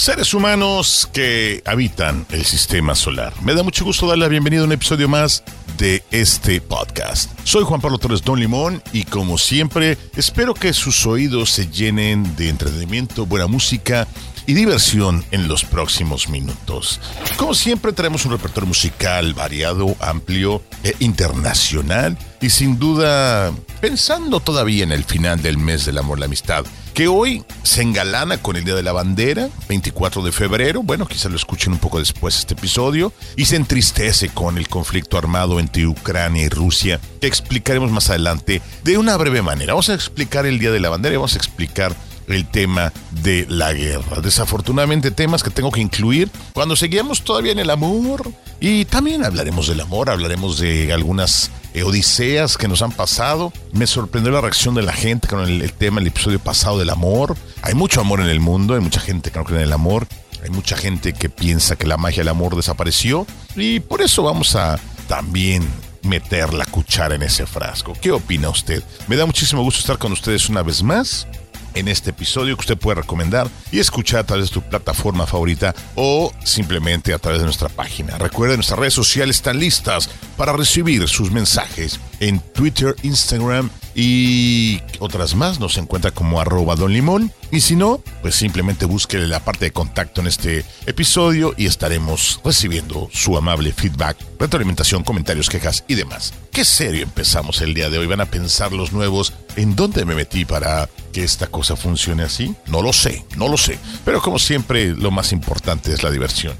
Seres humanos que habitan el sistema solar. Me da mucho gusto darle la bienvenida a un episodio más de este podcast. Soy Juan Pablo Torres Don Limón y como siempre espero que sus oídos se llenen de entretenimiento, buena música y diversión en los próximos minutos. Como siempre tenemos un repertorio musical variado, amplio e internacional y sin duda pensando todavía en el final del mes del amor y la amistad que hoy se engalana con el Día de la Bandera, 24 de febrero, bueno, quizá lo escuchen un poco después este episodio, y se entristece con el conflicto armado entre Ucrania y Rusia, que explicaremos más adelante de una breve manera. Vamos a explicar el Día de la Bandera y vamos a explicar el tema de la guerra. Desafortunadamente temas que tengo que incluir cuando seguimos todavía en el amor y también hablaremos del amor, hablaremos de algunas eh, odiseas que nos han pasado. Me sorprendió la reacción de la gente con el, el tema, el episodio pasado del amor. Hay mucho amor en el mundo, hay mucha gente que no cree en el amor. Hay mucha gente que piensa que la magia del amor desapareció y por eso vamos a también meter la cuchara en ese frasco. ¿Qué opina usted? Me da muchísimo gusto estar con ustedes una vez más en este episodio que usted puede recomendar y escuchar a través de tu plataforma favorita o simplemente a través de nuestra página. Recuerden, nuestras redes sociales están listas para recibir sus mensajes en Twitter, Instagram y otras más. Nos encuentra como arroba don limón. Y si no, pues simplemente búsquele la parte de contacto en este episodio y estaremos recibiendo su amable feedback, retroalimentación, comentarios, quejas y demás. Qué serio empezamos el día de hoy. Van a pensar los nuevos en dónde me metí para que esta cosa funcione así. No lo sé, no lo sé. Pero como siempre, lo más importante es la diversión.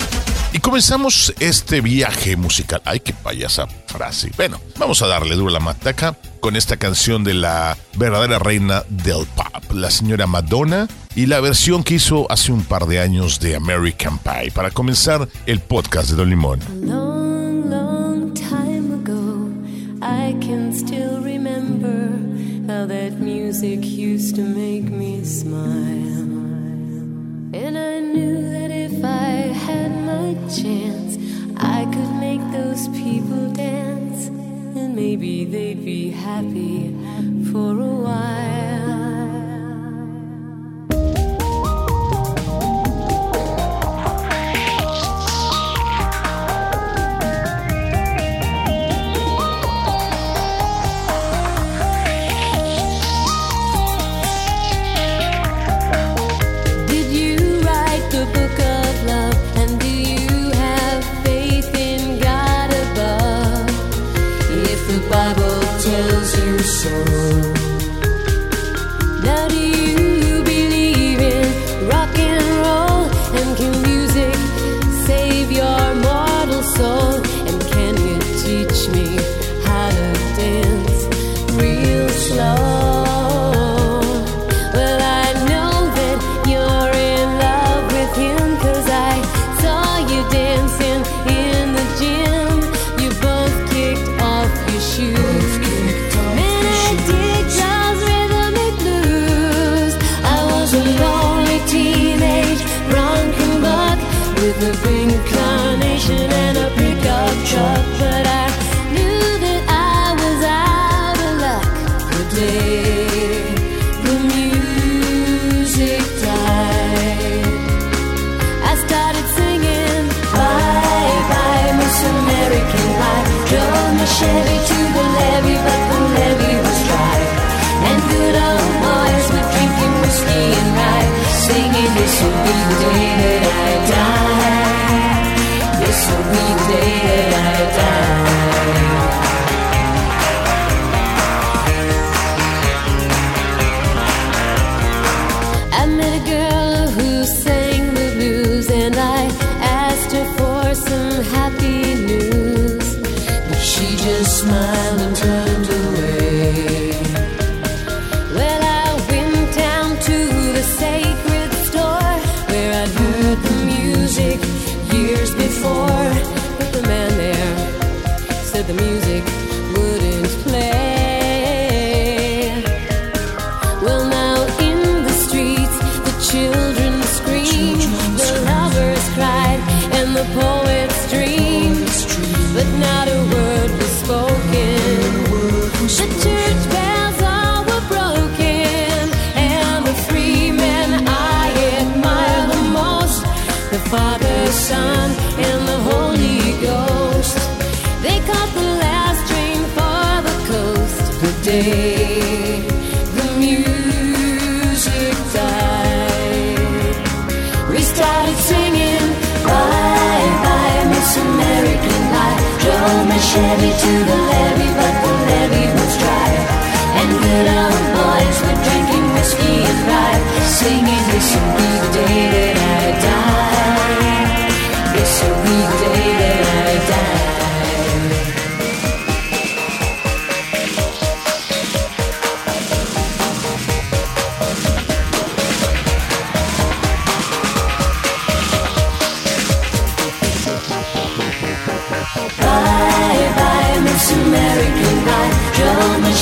Y comenzamos este viaje musical. Ay, qué payasa frase. Bueno, vamos a darle duro la mataca con esta canción de la verdadera reina del pop, la señora Madonna, y la versión que hizo hace un par de años de American Pie. Para comenzar el podcast de Don Limón. that music used to make me smile. Chance, I could make those people dance, and maybe they'd be happy for a while. sorrow. Dari so believe Chevy to the levee But the levee was dry. And good boys were drinking whiskey and Singing this will be the day that I die. This will be the day that I die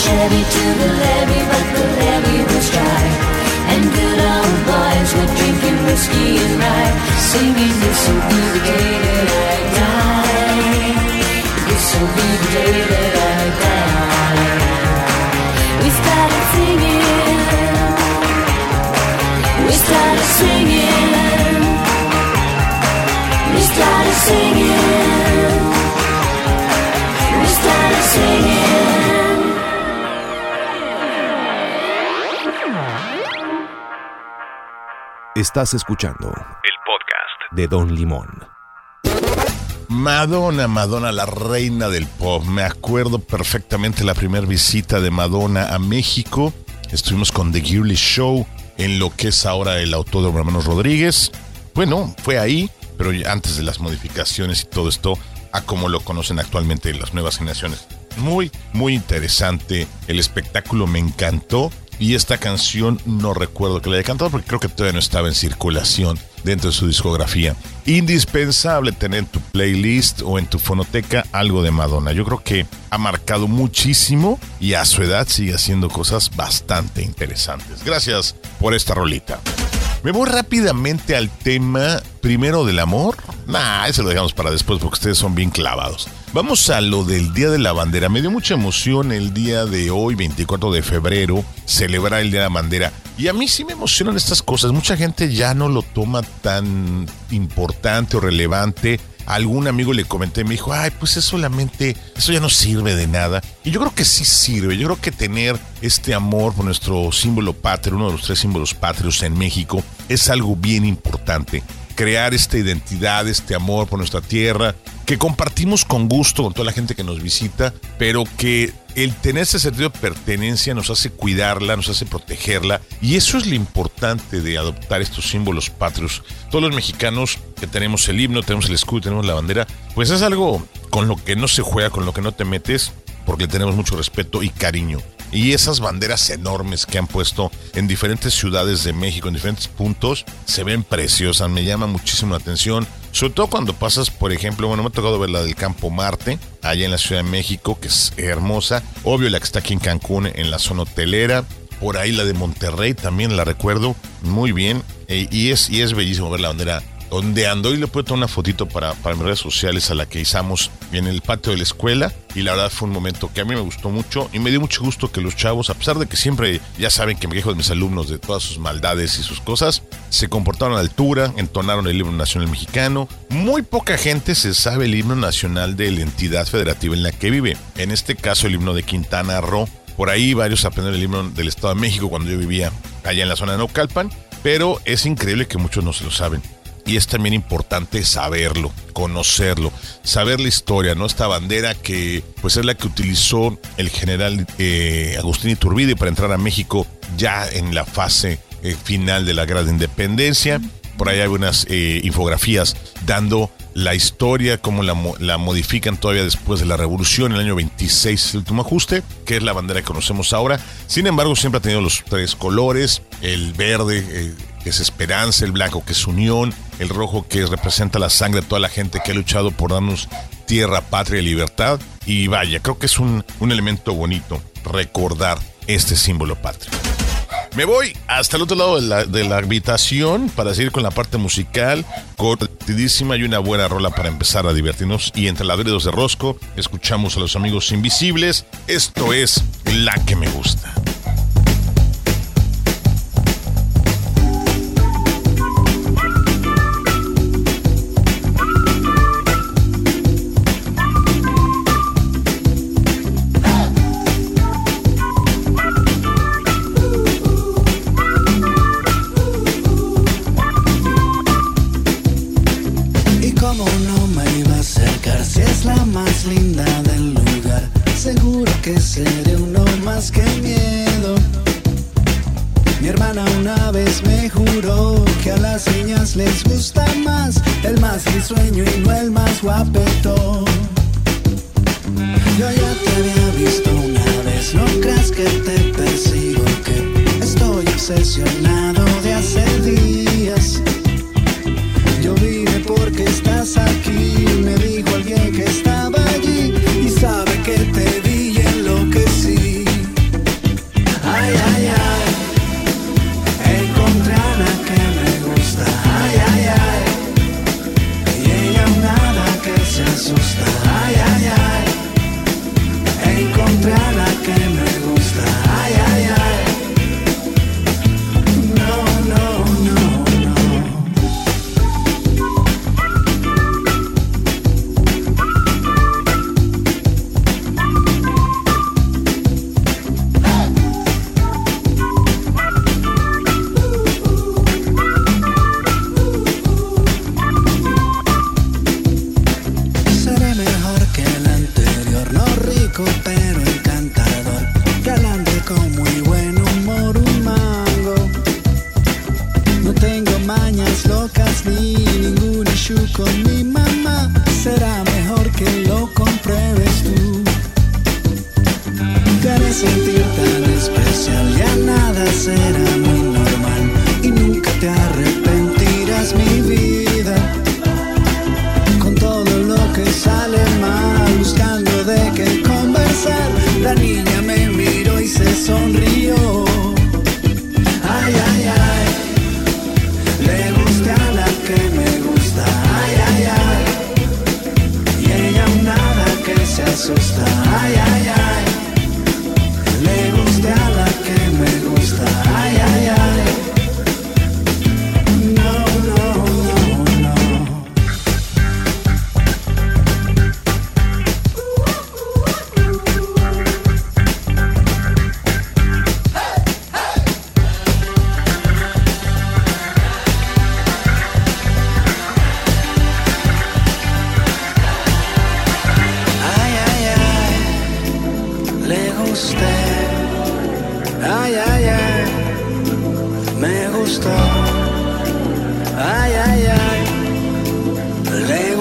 Chevy to the levee, but the levee was dry. And good old boys were drinking whiskey and rye, singing, "This will be the day that I die. This will be the day that I die." We started singing. We started singing. Estás escuchando el podcast de Don Limón. Madonna, Madonna, la reina del pop. Me acuerdo perfectamente la primera visita de Madonna a México. Estuvimos con The Girly Show en lo que es ahora el Autódromo Hermanos Rodríguez. Bueno, fue ahí, pero antes de las modificaciones y todo esto, a como lo conocen actualmente las nuevas generaciones. Muy, muy interesante. El espectáculo me encantó. Y esta canción no recuerdo que la haya cantado porque creo que todavía no estaba en circulación dentro de su discografía. Indispensable tener en tu playlist o en tu fonoteca algo de Madonna. Yo creo que ha marcado muchísimo y a su edad sigue haciendo cosas bastante interesantes. Gracias por esta rolita. Me voy rápidamente al tema primero del amor. Nah, ese lo dejamos para después porque ustedes son bien clavados. Vamos a lo del Día de la Bandera. Me dio mucha emoción el día de hoy, 24 de febrero, celebrar el Día de la Bandera. Y a mí sí me emocionan estas cosas. Mucha gente ya no lo toma tan importante o relevante. Algún amigo le comenté, me dijo, ay, pues es solamente, eso ya no sirve de nada. Y yo creo que sí sirve. Yo creo que tener este amor por nuestro símbolo patrio, uno de los tres símbolos patrios en México, es algo bien importante crear esta identidad, este amor por nuestra tierra, que compartimos con gusto con toda la gente que nos visita, pero que el tener ese sentido de pertenencia nos hace cuidarla, nos hace protegerla, y eso es lo importante de adoptar estos símbolos patrios. Todos los mexicanos que tenemos el himno, tenemos el escudo, tenemos la bandera, pues es algo con lo que no se juega, con lo que no te metes, porque le tenemos mucho respeto y cariño. Y esas banderas enormes que han puesto en diferentes ciudades de México, en diferentes puntos, se ven preciosas, me llama muchísimo la atención. Sobre todo cuando pasas, por ejemplo, bueno, me ha tocado ver la del Campo Marte, allá en la Ciudad de México, que es hermosa. Obvio la que está aquí en Cancún, en la zona hotelera. Por ahí la de Monterrey también la recuerdo muy bien. Eh, y, es, y es bellísimo ver la bandera ondeando. Y le puedo tomar una fotito para, para mis redes sociales a la que izamos en el patio de la escuela. Y la verdad fue un momento que a mí me gustó mucho. Y me dio mucho gusto que los chavos, a pesar de que siempre ya saben que me quejo de mis alumnos de todas sus maldades y sus cosas, se comportaron a la altura, entonaron el himno nacional mexicano. Muy poca gente se sabe el himno nacional de la entidad federativa en la que vive. En este caso, el himno de Quintana Roo. Por ahí varios aprendieron el himno del Estado de México cuando yo vivía allá en la zona de Naucalpan. Pero es increíble que muchos no se lo saben y es también importante saberlo, conocerlo, saber la historia, ¿no? Esta bandera que pues es la que utilizó el general eh, Agustín Iturbide para entrar a México ya en la fase eh, final de la Guerra de Independencia. Por ahí hay unas eh, infografías dando la historia, cómo la, mo- la modifican todavía después de la revolución, el año 26, el último ajuste, que es la bandera que conocemos ahora. Sin embargo, siempre ha tenido los tres colores, el verde, eh, que es esperanza, el blanco, que es unión, el rojo, que representa la sangre de toda la gente que ha luchado por darnos tierra, patria y libertad. Y vaya, creo que es un, un elemento bonito recordar este símbolo patrio. Me voy hasta el otro lado de la, habitación para seguir con la parte musical, cortidísima y una buena rola para empezar a divertirnos. Y entre ladridos de rosco, escuchamos a los amigos invisibles. Esto es la que me gusta. Porque estás aquí,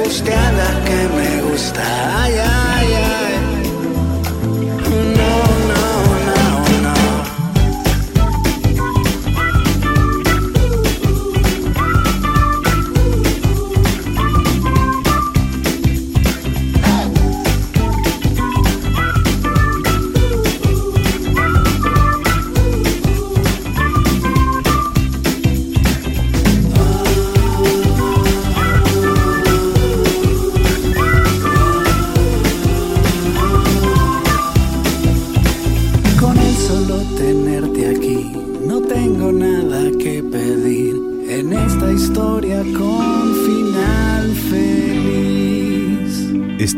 le gusté a la que me gusta.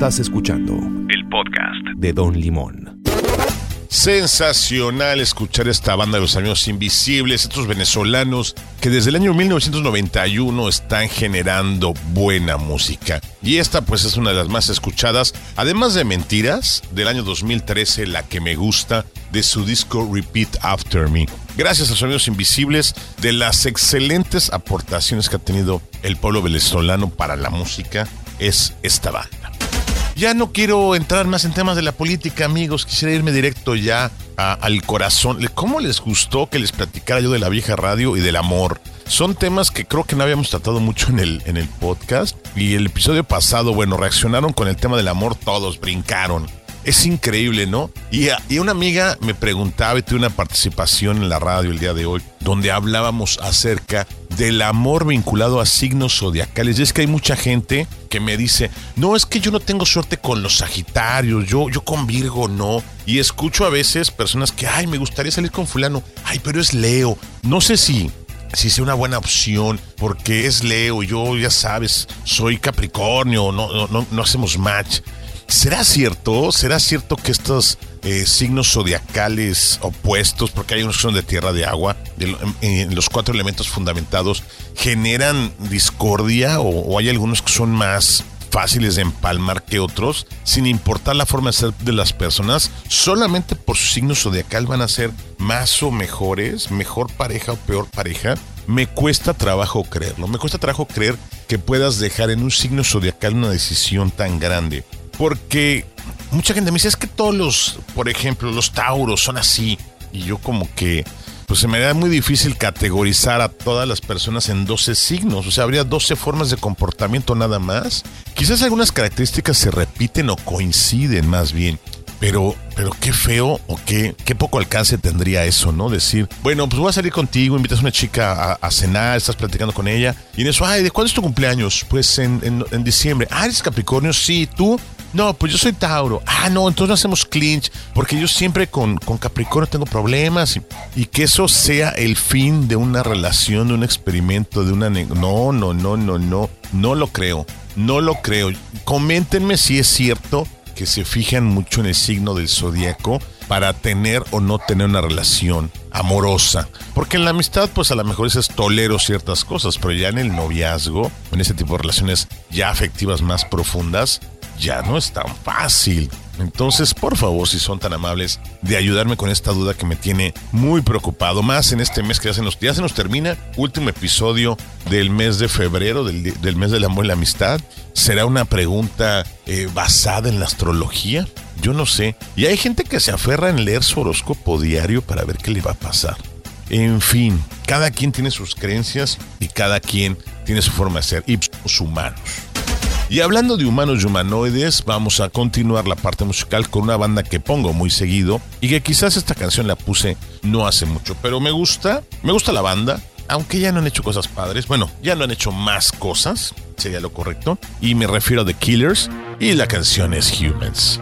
Estás escuchando el podcast de Don Limón. Sensacional escuchar esta banda de los amigos invisibles, estos venezolanos que desde el año 1991 están generando buena música. Y esta pues es una de las más escuchadas, además de Mentiras, del año 2013, la que me gusta, de su disco Repeat After Me. Gracias a los amigos invisibles de las excelentes aportaciones que ha tenido el pueblo venezolano para la música, es esta banda. Ya no quiero entrar más en temas de la política, amigos. Quisiera irme directo ya al corazón. ¿Cómo les gustó que les platicara yo de la vieja radio y del amor? Son temas que creo que no habíamos tratado mucho en el, en el podcast. Y el episodio pasado, bueno, reaccionaron con el tema del amor todos, brincaron. Es increíble, ¿no? Y, y una amiga me preguntaba y tuve una participación en la radio el día de hoy, donde hablábamos acerca del amor vinculado a signos zodiacales. Y es que hay mucha gente que me dice, no, es que yo no tengo suerte con los Sagitarios, yo, yo con Virgo no. Y escucho a veces personas que, ay, me gustaría salir con fulano, ay, pero es Leo. No sé si si sea una buena opción, porque es Leo, yo ya sabes, soy Capricornio, no, no, no hacemos match. ¿Será cierto? ¿Será cierto que estos eh, signos zodiacales opuestos, porque hay unos que son de tierra, de agua, en los cuatro elementos fundamentados, generan discordia o, o hay algunos que son más fáciles de empalmar que otros, sin importar la forma de ser de las personas, solamente por su signo zodiacal van a ser más o mejores, mejor pareja o peor pareja. Me cuesta trabajo creerlo, me cuesta trabajo creer que puedas dejar en un signo zodiacal una decisión tan grande, porque mucha gente me dice, es que todos los, por ejemplo, los tauros son así, y yo como que pues se me da muy difícil categorizar a todas las personas en 12 signos. O sea, habría 12 formas de comportamiento nada más. Quizás algunas características se repiten o coinciden más bien. Pero, pero qué feo o qué, qué poco alcance tendría eso, ¿no? Decir, bueno, pues voy a salir contigo, invitas a una chica a, cenar, estás platicando con ella, y en eso, ay, ¿de cuándo es tu cumpleaños? Pues en, en, en diciembre. Ah, ¿eres Capricornio? Sí, ¿tú? No, pues yo soy Tauro. Ah, no, entonces no hacemos clinch, porque yo siempre con, con Capricornio tengo problemas. Y, que eso sea el fin de una relación, de un experimento, de una... No, no, no, no, no, no lo creo. No lo creo. Coméntenme si es cierto que se fijan mucho en el signo del zodiaco para tener o no tener una relación amorosa. Porque en la amistad, pues a lo mejor dices tolero ciertas cosas, pero ya en el noviazgo, en ese tipo de relaciones ya afectivas más profundas, ya no es tan fácil. Entonces, por favor, si son tan amables de ayudarme con esta duda que me tiene muy preocupado, más en este mes que ya se nos, ya se nos termina, último episodio del mes de febrero, del, del mes del amor y la amistad. ¿Será una pregunta eh, basada en la astrología? Yo no sé. Y hay gente que se aferra en leer su horóscopo diario para ver qué le va a pasar. En fin, cada quien tiene sus creencias y cada quien tiene su forma de ser. Y somos humanos. Y hablando de humanos y humanoides, vamos a continuar la parte musical con una banda que pongo muy seguido y que quizás esta canción la puse no hace mucho, pero me gusta, me gusta la banda, aunque ya no han hecho cosas padres, bueno, ya no han hecho más cosas, sería lo correcto, y me refiero a The Killers y la canción es Humans.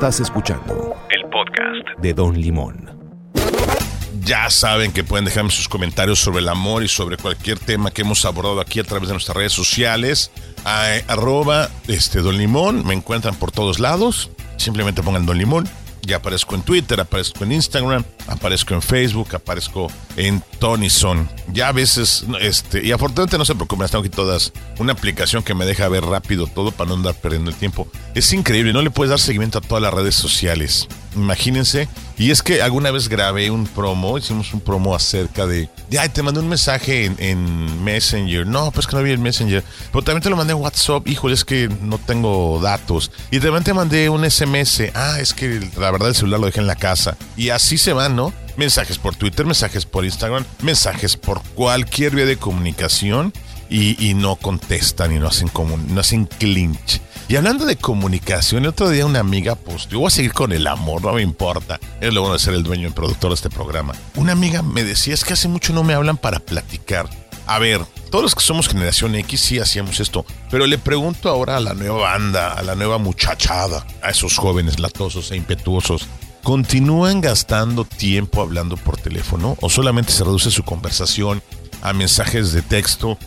Estás escuchando El podcast. de Don Limón. Ya saben que pueden dejarme sus comentarios sobre el amor y sobre cualquier tema que hemos abordado aquí a través de nuestras redes sociales. A, arroba este, Don Limón, me encuentran por todos lados. Simplemente pongan Don Limón. Ya aparezco en Twitter, aparezco en Instagram, aparezco en Facebook, aparezco en Tonison. Ya a veces, este, y afortunadamente no se preocupen, tengo aquí todas una aplicación que me deja ver rápido todo para no andar perdiendo el tiempo. Es increíble, no le puedes dar seguimiento a todas las redes sociales. Imagínense. Y es que alguna vez grabé un promo, hicimos un promo acerca de, de ay, te mandé un mensaje en, en Messenger. No, pues que no había el Messenger. Pero también te lo mandé en WhatsApp. Híjole, es que no tengo datos. Y también te mandé un SMS. Ah, es que la verdad el celular lo dejé en la casa. Y así se van, ¿no? Mensajes por Twitter, mensajes por Instagram, mensajes por cualquier vía de comunicación. Y, no contestan y no hacen, comun- no hacen clinch. Y hablando de comunicación, el otro día una amiga, yo voy a seguir con el amor, no me importa. Es lo bueno de ser el dueño y productor de este programa. Una amiga me decía, es que hace mucho no me hablan para platicar. A ver, todos los que somos generación X sí hacíamos esto, pero le pregunto ahora a la nueva banda, a la nueva muchachada, a esos jóvenes latosos e impetuosos, ¿continúan gastando tiempo hablando por teléfono o solamente se reduce su conversación a mensajes de texto,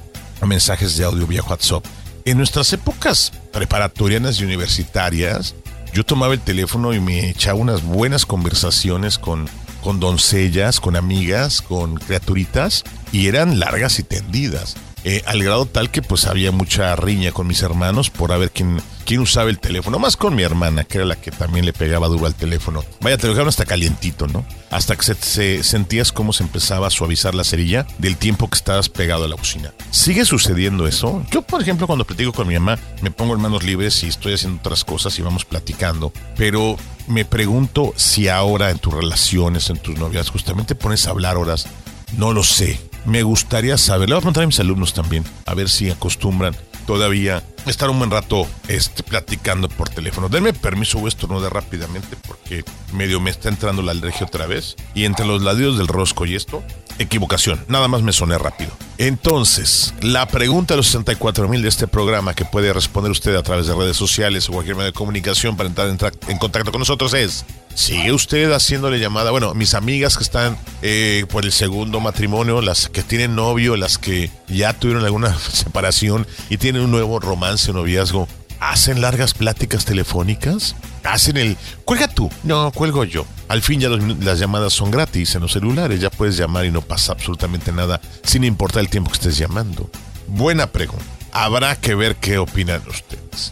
a mensajes de audio vía WhatsApp? En nuestras épocas preparatorianas y universitarias, yo tomaba el teléfono y me echaba unas buenas conversaciones con, con doncellas, con amigas, con criaturitas, y eran largas y tendidas. Eh, al grado tal que pues había mucha riña con mis hermanos por a ver quién, quién usaba el teléfono, más con mi hermana, que era la que también le pegaba duro al teléfono. Vaya, te lo dejaron hasta calientito, ¿no? Hasta que se, se- sentías cómo se empezaba a suavizar la cerilla del tiempo que estabas pegado a la bocina. ¿Sigue sucediendo eso? Yo, por ejemplo, cuando platico con mi mamá, me pongo en manos libres y estoy haciendo otras cosas y vamos platicando, pero me pregunto si ahora en tus relaciones, en tus novias, justamente pones a hablar horas no lo sé. Me gustaría saber. Le voy a preguntar a mis alumnos también, a ver si acostumbran todavía estar un buen rato este, platicando por teléfono. Denme permiso, voy a estornudar rápidamente porque medio me está entrando la alergia otra vez. Y entre los ladrillos del rosco y esto, equivocación. Nada más me soné rápido. Entonces, la pregunta de los 64 mil de este programa que puede responder usted a través de redes sociales o cualquier medio de comunicación para entrar en, contacto con nosotros es, ¿sigue usted haciéndole llamada? Bueno, mis amigas que están eh, por el segundo matrimonio, las que tienen novio, las que ya tuvieron alguna separación y tienen un nuevo romance o noviazgo, ¿hacen largas pláticas telefónicas? ¿Hacen el... Cuelga tú? No, cuelgo yo. Al fin ya las llamadas son gratis en los celulares, ya puedes llamar y no pasa absolutamente nada sin importar el tiempo que estés llamando. Buena pregunta. Habrá que ver qué opinan ustedes.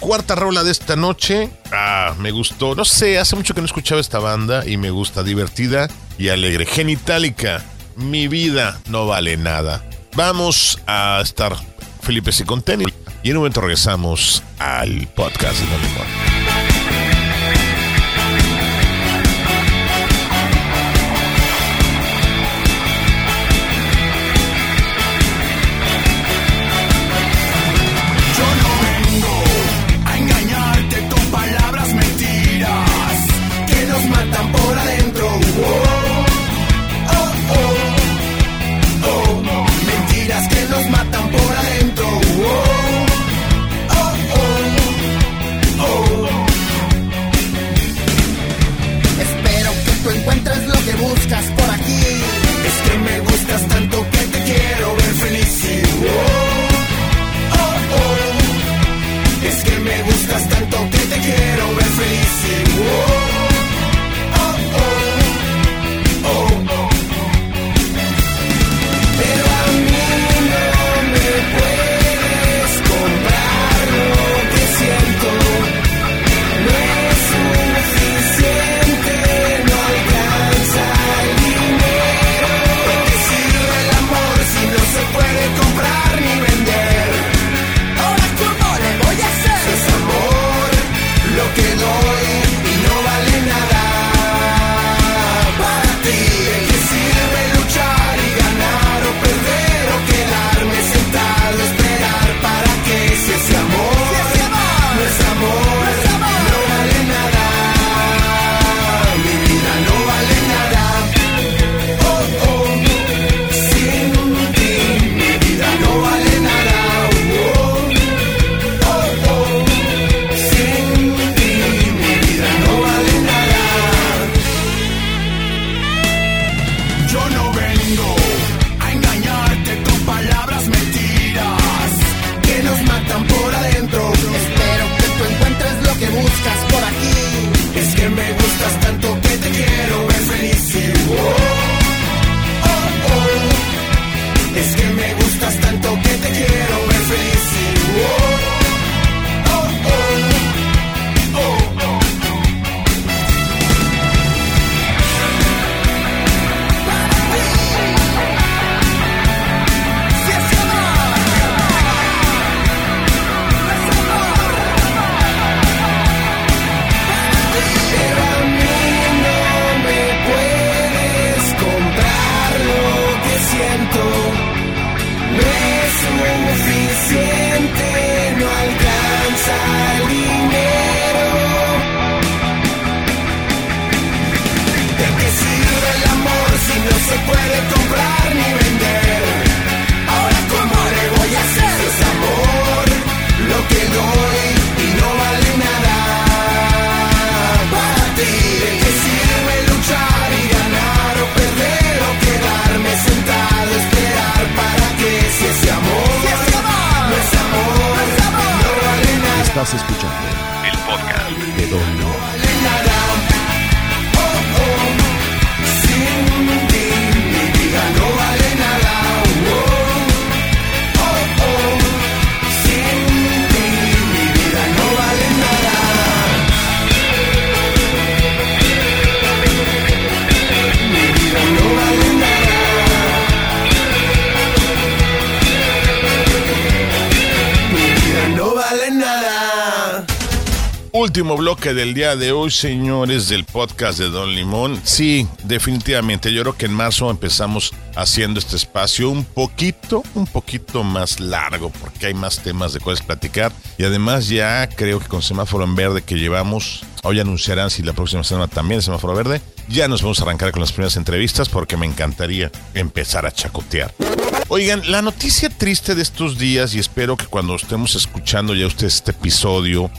Cuarta rola de esta noche. Ah, me gustó. No sé, hace mucho que no escuchaba esta banda y me gusta. Divertida y alegre. Genitalica. Mi vida no vale nada. Vamos a estar Felipe y con. Y en un momento regresamos al podcast de Don Limón. El podcast. De Don Último bloque del día de hoy, señores, del podcast de Don Limón. Sí, definitivamente. Yo creo que en marzo empezamos haciendo este espacio un poquito, un poquito más largo, porque hay más temas de cuáles platicar. Y además ya creo que con semáforo en verde que llevamos, hoy anunciarán si la próxima semana también es semáforo verde, ya nos vamos a arrancar con las primeras entrevistas porque me encantaría empezar a chacotear. Oigan, la noticia triste de estos días, y espero que cuando estemos escuchando ya ustedes este episodio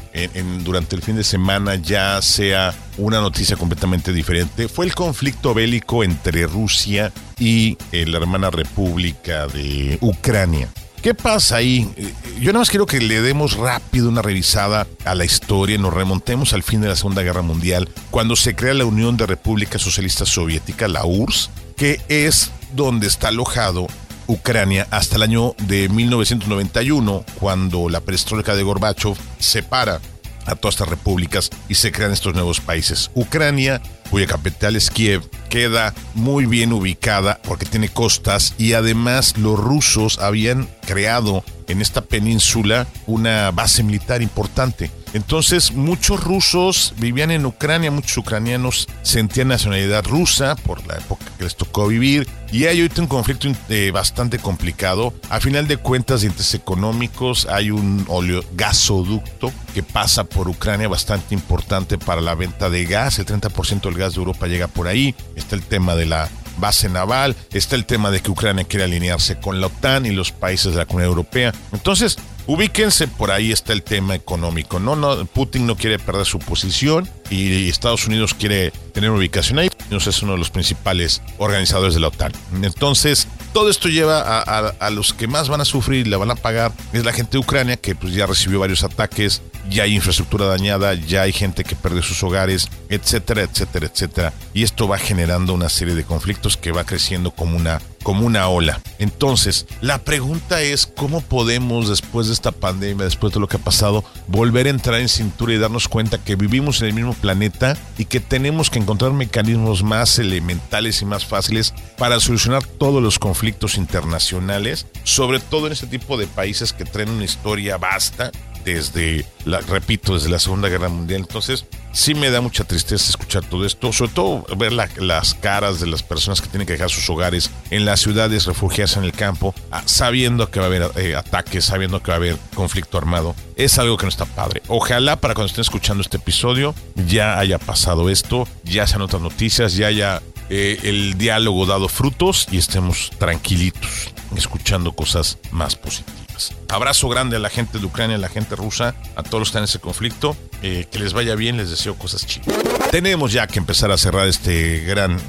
durante el fin de semana ya sea una noticia completamente diferente, fue el conflicto bélico entre Rusia y eh, la hermana república de Ucrania. ¿Qué pasa ahí? Eh, Yo nada más quiero que le demos rápido una revisada a la historia, nos remontemos al fin de la Segunda Guerra Mundial, cuando se crea la Unión de Repúblicas Socialistas Soviéticas, la URSS, que es donde está alojado Ucrania hasta el año de 1991, cuando la perestroika de Gorbachev separa a todas estas repúblicas y se crean estos nuevos países. Ucrania, cuya capital es Kiev, queda muy bien ubicada porque tiene costas y además los rusos habían creado en esta península una base militar importante. Entonces muchos rusos vivían en Ucrania, muchos ucranianos sentían nacionalidad rusa por la época que les tocó vivir y hay ahorita un conflicto eh, bastante complicado. A final de cuentas, intereses económicos, hay un gasoducto que pasa por Ucrania bastante importante para la venta de gas. El 30% del gas de Europa llega por ahí. Está el tema de la base naval, está el tema de que Ucrania quiere alinearse con la OTAN y los países de la Comunidad Europea. Entonces, ubíquense, por ahí está el tema económico. No, no, Putin no quiere perder su posición y Estados Unidos quiere tener ubicación ahí. Nos es uno de los principales organizadores de la OTAN. Entonces, todo esto lleva a, los que más van a sufrir y la van a pagar es la gente de Ucrania que pues ya recibió varios ataques, ya hay infraestructura dañada, ya hay gente que perdió sus hogares, etcétera, etcétera, etcétera. Y esto va generando una serie de conflictos que va creciendo como una como una ola. Entonces, la pregunta es cómo podemos después de esta pandemia, después de lo que ha pasado, volver a entrar en cintura y darnos cuenta que vivimos en el mismo planeta y que tenemos que encontrar mecanismos más elementales y más fáciles para solucionar todos los conflictos internacionales, sobre todo en este tipo de países que traen una historia vasta desde, la, repito, desde la Segunda Guerra Mundial. Entonces, sí me da mucha tristeza escuchar todo esto, sobre todo ver la- las caras de las personas que tienen que dejar sus hogares en las ciudades, refugiarse en el campo, ah, sabiendo que va a haber eh, ataques, sabiendo que va a haber conflicto armado. Es algo que no está padre. Ojalá para cuando estén escuchando este episodio ya haya pasado esto, ya sean otras noticias, ya haya eh, el diálogo dado frutos y estemos tranquilitos escuchando cosas más positivas. Abrazo grande a la gente de Ucrania, a la gente rusa, a todos los que están en ese conflicto. eh, que les vaya bien, les deseo cosas chidas. Tenemos ya que empezar a cerrar este gran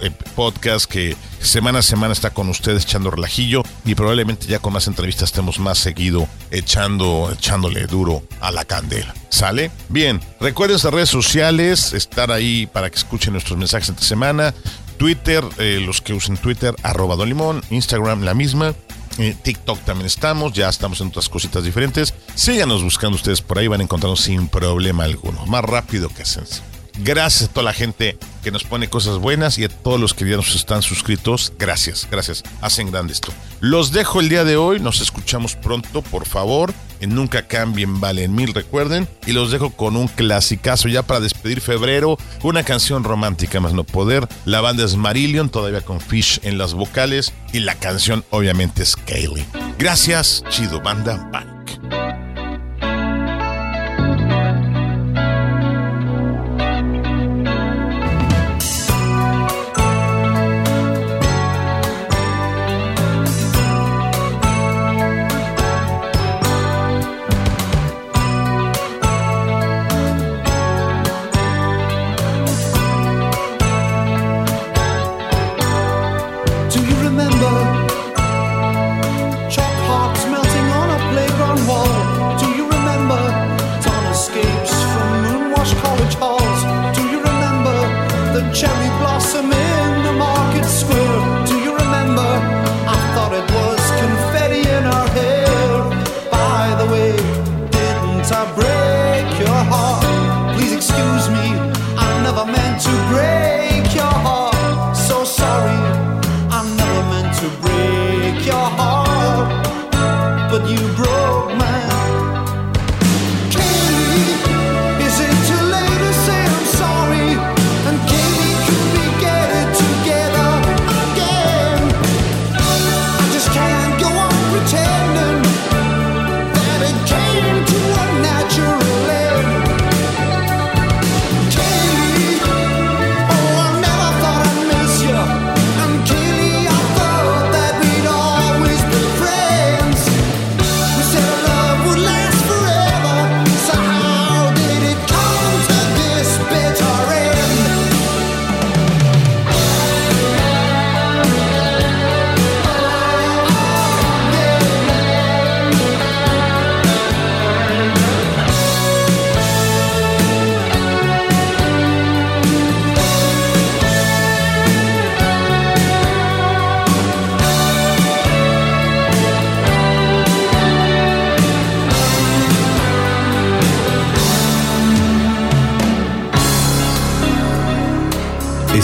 eh, podcast que semana a semana está con ustedes echando relajillo y probablemente ya con más entrevistas estemos más seguido echando, echándole duro a la candela. ¿Sale? Bien, recuerden nuestras redes sociales, estar ahí para que escuchen nuestros mensajes esta semana. Twitter, eh, los que usen Twitter, arroba Don Limón, Instagram la misma. Eh, TikTok también estamos, ya estamos en otras cositas diferentes. Síganos buscando ustedes por ahí, van a encontrarnos sin problema alguno. Más rápido que sencillo. Gracias a toda la gente que nos pone cosas buenas y a todos los que ya nos están suscritos. Gracias, gracias. Hacen grande esto. Los dejo el día de hoy. Nos escuchamos pronto, por favor. En Nunca Cambien Valen Mil, recuerden. Y los dejo con un clasicazo ya para despedir febrero. Una canción romántica más no poder. La banda es Marillion, todavía con Fish en las vocales. Y la canción obviamente es Kaylee. Gracias, chido banda. Bye.